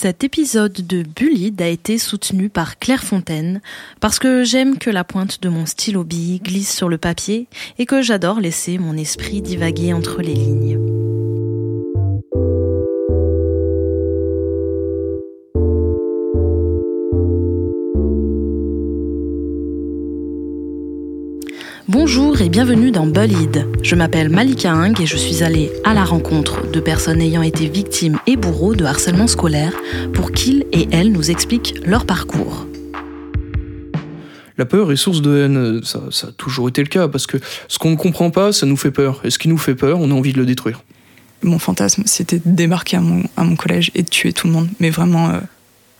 Cet épisode de Bullide a été soutenu par Claire Fontaine parce que j'aime que la pointe de mon stylo bille glisse sur le papier et que j'adore laisser mon esprit divaguer entre les lignes. Bonjour et bienvenue dans Bullid. Je m'appelle Malika Hing et je suis allée à la rencontre de personnes ayant été victimes et bourreaux de harcèlement scolaire pour qu'ils et elles nous expliquent leur parcours. La peur est source de haine, ça, ça a toujours été le cas, parce que ce qu'on ne comprend pas, ça nous fait peur. Et ce qui nous fait peur, on a envie de le détruire. Mon fantasme, c'était de débarquer à mon, à mon collège et de tuer tout le monde. Mais vraiment, euh,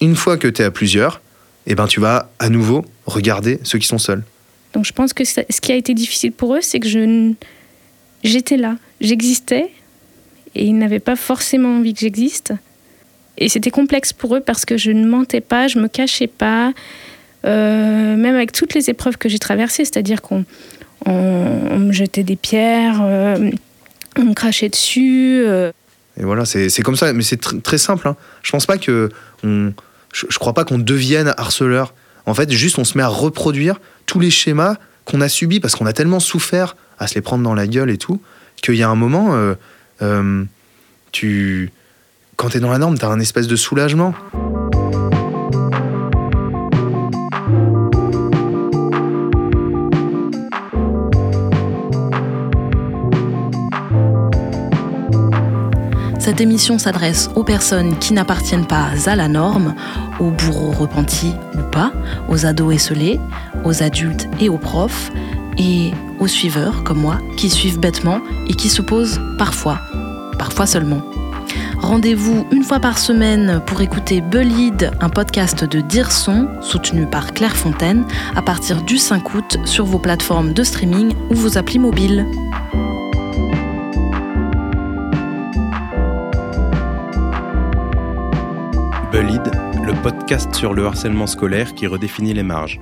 Une fois que tu es à plusieurs, eh ben, tu vas à nouveau regarder ceux qui sont seuls. Donc je pense que ce qui a été difficile pour eux, c'est que je j'étais là, j'existais, et ils n'avaient pas forcément envie que j'existe. Et c'était complexe pour eux parce que je ne mentais pas, je me cachais pas, euh, même avec toutes les épreuves que j'ai traversées, c'est-à-dire qu'on on, me jetait des pierres, euh, on me crachait dessus. euh, Et voilà, c'est comme ça, mais c'est tr- très simple. Hein. Je pense pas que. On, je crois pas qu'on devienne harceleur. En fait, juste on se met à reproduire tous les schémas qu'on a subis parce qu'on a tellement souffert à se les prendre dans la gueule et tout, qu'il y a un moment, euh, euh, tu. Quand t'es dans la norme, t'as un espèce de soulagement. Cette émission s'adresse aux personnes qui n'appartiennent pas à la norme, aux bourreaux repentis ou pas, aux ados esselés, aux adultes et aux profs, et aux suiveurs comme moi qui suivent bêtement et qui se posent parfois, parfois seulement. Rendez-vous une fois par semaine pour écouter Bullied, un podcast de Dirson soutenu par Claire Fontaine à partir du 5 août sur vos plateformes de streaming ou vos applis mobiles. Podcast sur le harcèlement scolaire qui redéfinit les marges.